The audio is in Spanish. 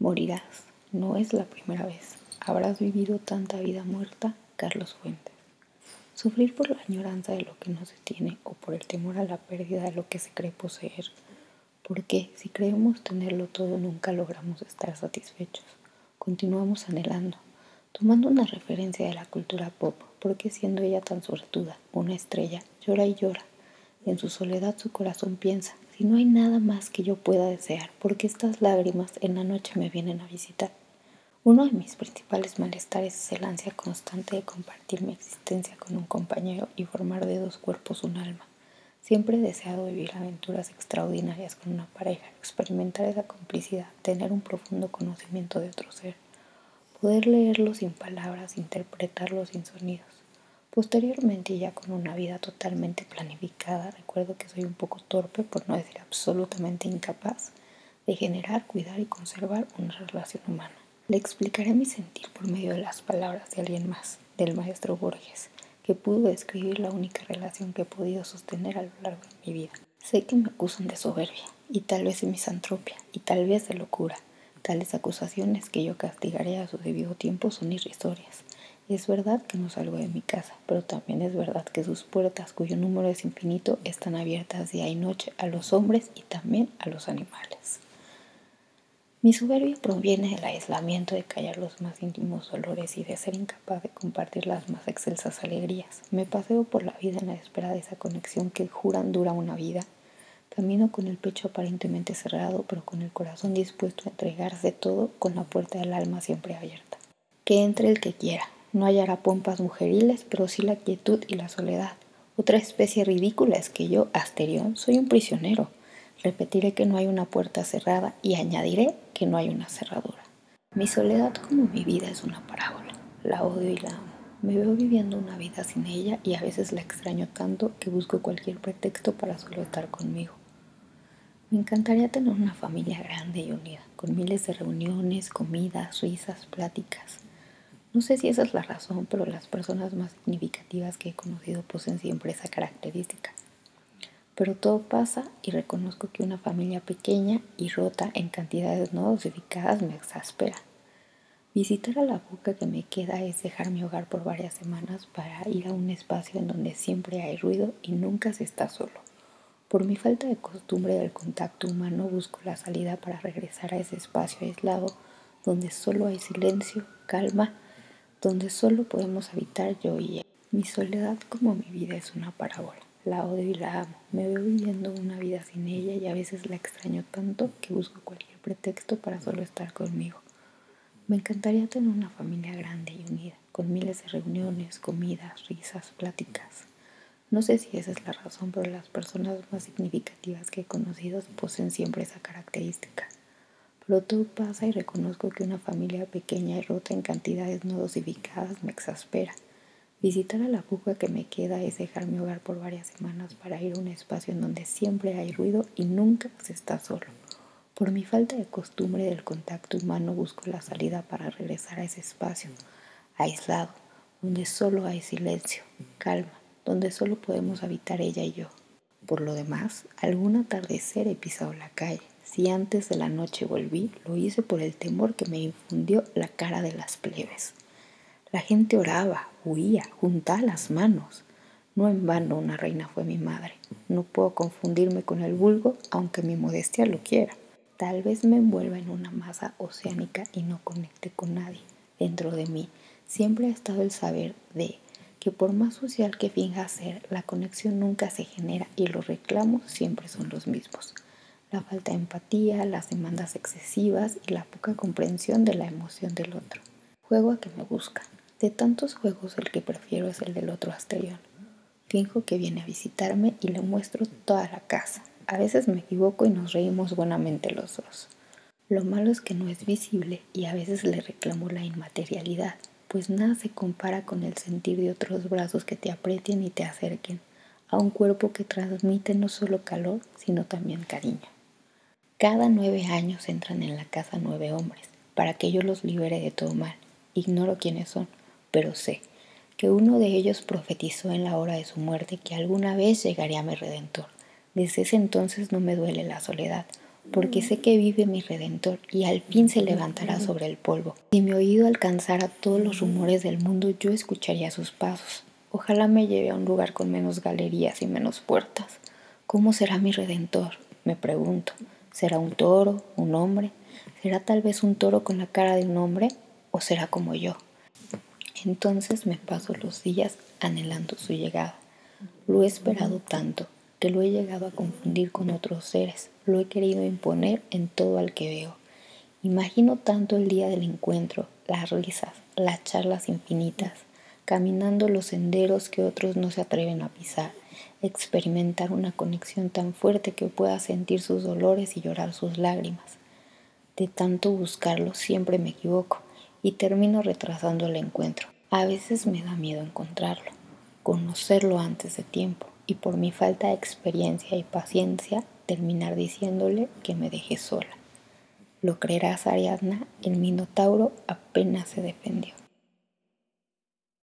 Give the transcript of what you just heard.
Morirás, no es la primera vez. Habrás vivido tanta vida muerta, Carlos Fuentes. Sufrir por la añoranza de lo que no se tiene o por el temor a la pérdida de lo que se cree poseer. Porque si creemos tenerlo todo nunca logramos estar satisfechos. Continuamos anhelando, tomando una referencia de la cultura pop, porque siendo ella tan suertuda, una estrella, llora y llora. En su soledad su corazón piensa, y no hay nada más que yo pueda desear, porque estas lágrimas en la noche me vienen a visitar. Uno de mis principales malestares es el ansia constante de compartir mi existencia con un compañero y formar de dos cuerpos un alma. Siempre he deseado vivir aventuras extraordinarias con una pareja, experimentar esa complicidad, tener un profundo conocimiento de otro ser, poder leerlo sin palabras, interpretarlo sin sonidos. Posteriormente, ya con una vida totalmente planificada, recuerdo que soy un poco torpe, por no decir absolutamente incapaz, de generar, cuidar y conservar una relación humana. Le explicaré mi sentir por medio de las palabras de alguien más, del maestro Borges, que pudo describir la única relación que he podido sostener a lo largo de mi vida. Sé que me acusan de soberbia, y tal vez de misantropia, y tal vez de locura. Tales acusaciones que yo castigaré a su debido tiempo son irrisorias es verdad que no salgo de mi casa, pero también es verdad que sus puertas, cuyo número es infinito, están abiertas día y noche a los hombres y también a los animales. Mi soberbia proviene del aislamiento de callar los más íntimos dolores y de ser incapaz de compartir las más excelsas alegrías. Me paseo por la vida en la espera de esa conexión que juran dura una vida. Camino con el pecho aparentemente cerrado, pero con el corazón dispuesto a entregarse todo, con la puerta del alma siempre abierta. Que entre el que quiera, no hallará pompas mujeriles, pero sí la quietud y la soledad. Otra especie ridícula es que yo, Asterión, soy un prisionero. Repetiré que no hay una puerta cerrada y añadiré que no hay una cerradura. Mi soledad como mi vida es una parábola. La odio y la amo. Me veo viviendo una vida sin ella y a veces la extraño tanto que busco cualquier pretexto para solo estar conmigo. Me encantaría tener una familia grande y unida, con miles de reuniones, comidas, risas, pláticas. No sé si esa es la razón, pero las personas más significativas que he conocido poseen siempre esa característica. Pero todo pasa y reconozco que una familia pequeña y rota en cantidades no dosificadas me exaspera. Visitar a la boca que me queda es dejar mi hogar por varias semanas para ir a un espacio en donde siempre hay ruido y nunca se está solo. Por mi falta de costumbre del contacto humano busco la salida para regresar a ese espacio aislado donde solo hay silencio, calma donde solo podemos habitar yo y ella. Mi soledad como mi vida es una parábola. La odio y la amo. Me veo viviendo una vida sin ella y a veces la extraño tanto que busco cualquier pretexto para solo estar conmigo. Me encantaría tener una familia grande y unida, con miles de reuniones, comidas, risas, pláticas. No sé si esa es la razón, pero las personas más significativas que he conocido poseen siempre esa característica. Pero todo pasa y reconozco que una familia pequeña y rota en cantidades no dosificadas me exaspera. Visitar a la puja que me queda es dejar mi hogar por varias semanas para ir a un espacio en donde siempre hay ruido y nunca se está solo. Por mi falta de costumbre del contacto humano busco la salida para regresar a ese espacio, aislado, donde solo hay silencio, calma, donde solo podemos habitar ella y yo. Por lo demás, algún atardecer he pisado la calle, si antes de la noche volví, lo hice por el temor que me infundió la cara de las plebes. La gente oraba, huía, juntaba las manos. No en vano una reina fue mi madre. No puedo confundirme con el vulgo, aunque mi modestia lo quiera. Tal vez me envuelva en una masa oceánica y no conecte con nadie. Dentro de mí siempre ha estado el saber de que por más social que finja ser, la conexión nunca se genera y los reclamos siempre son los mismos la falta de empatía, las demandas excesivas y la poca comprensión de la emoción del otro. Juego a que me buscan. De tantos juegos el que prefiero es el del otro Asterión. Finjo que viene a visitarme y le muestro toda la casa. A veces me equivoco y nos reímos buenamente los dos. Lo malo es que no es visible y a veces le reclamo la inmaterialidad, pues nada se compara con el sentir de otros brazos que te aprieten y te acerquen a un cuerpo que transmite no solo calor, sino también cariño. Cada nueve años entran en la casa nueve hombres, para que yo los libere de todo mal. Ignoro quiénes son, pero sé que uno de ellos profetizó en la hora de su muerte que alguna vez llegaría mi redentor. Desde ese entonces no me duele la soledad, porque sé que vive mi Redentor y al fin se levantará sobre el polvo. Si mi oído alcanzara todos los rumores del mundo, yo escucharía sus pasos. Ojalá me lleve a un lugar con menos galerías y menos puertas. ¿Cómo será mi Redentor? Me pregunto. ¿Será un toro? ¿Un hombre? ¿Será tal vez un toro con la cara de un hombre? ¿O será como yo? Entonces me paso los días anhelando su llegada. Lo he esperado tanto que lo he llegado a confundir con otros seres. Lo he querido imponer en todo al que veo. Imagino tanto el día del encuentro, las risas, las charlas infinitas, caminando los senderos que otros no se atreven a pisar, experimentar una conexión tan fuerte que pueda sentir sus dolores y llorar sus lágrimas. De tanto buscarlo siempre me equivoco y termino retrasando el encuentro. A veces me da miedo encontrarlo, conocerlo antes de tiempo y por mi falta de experiencia y paciencia terminar diciéndole que me deje sola. Lo creerás, Ariadna, el Minotauro apenas se defendió.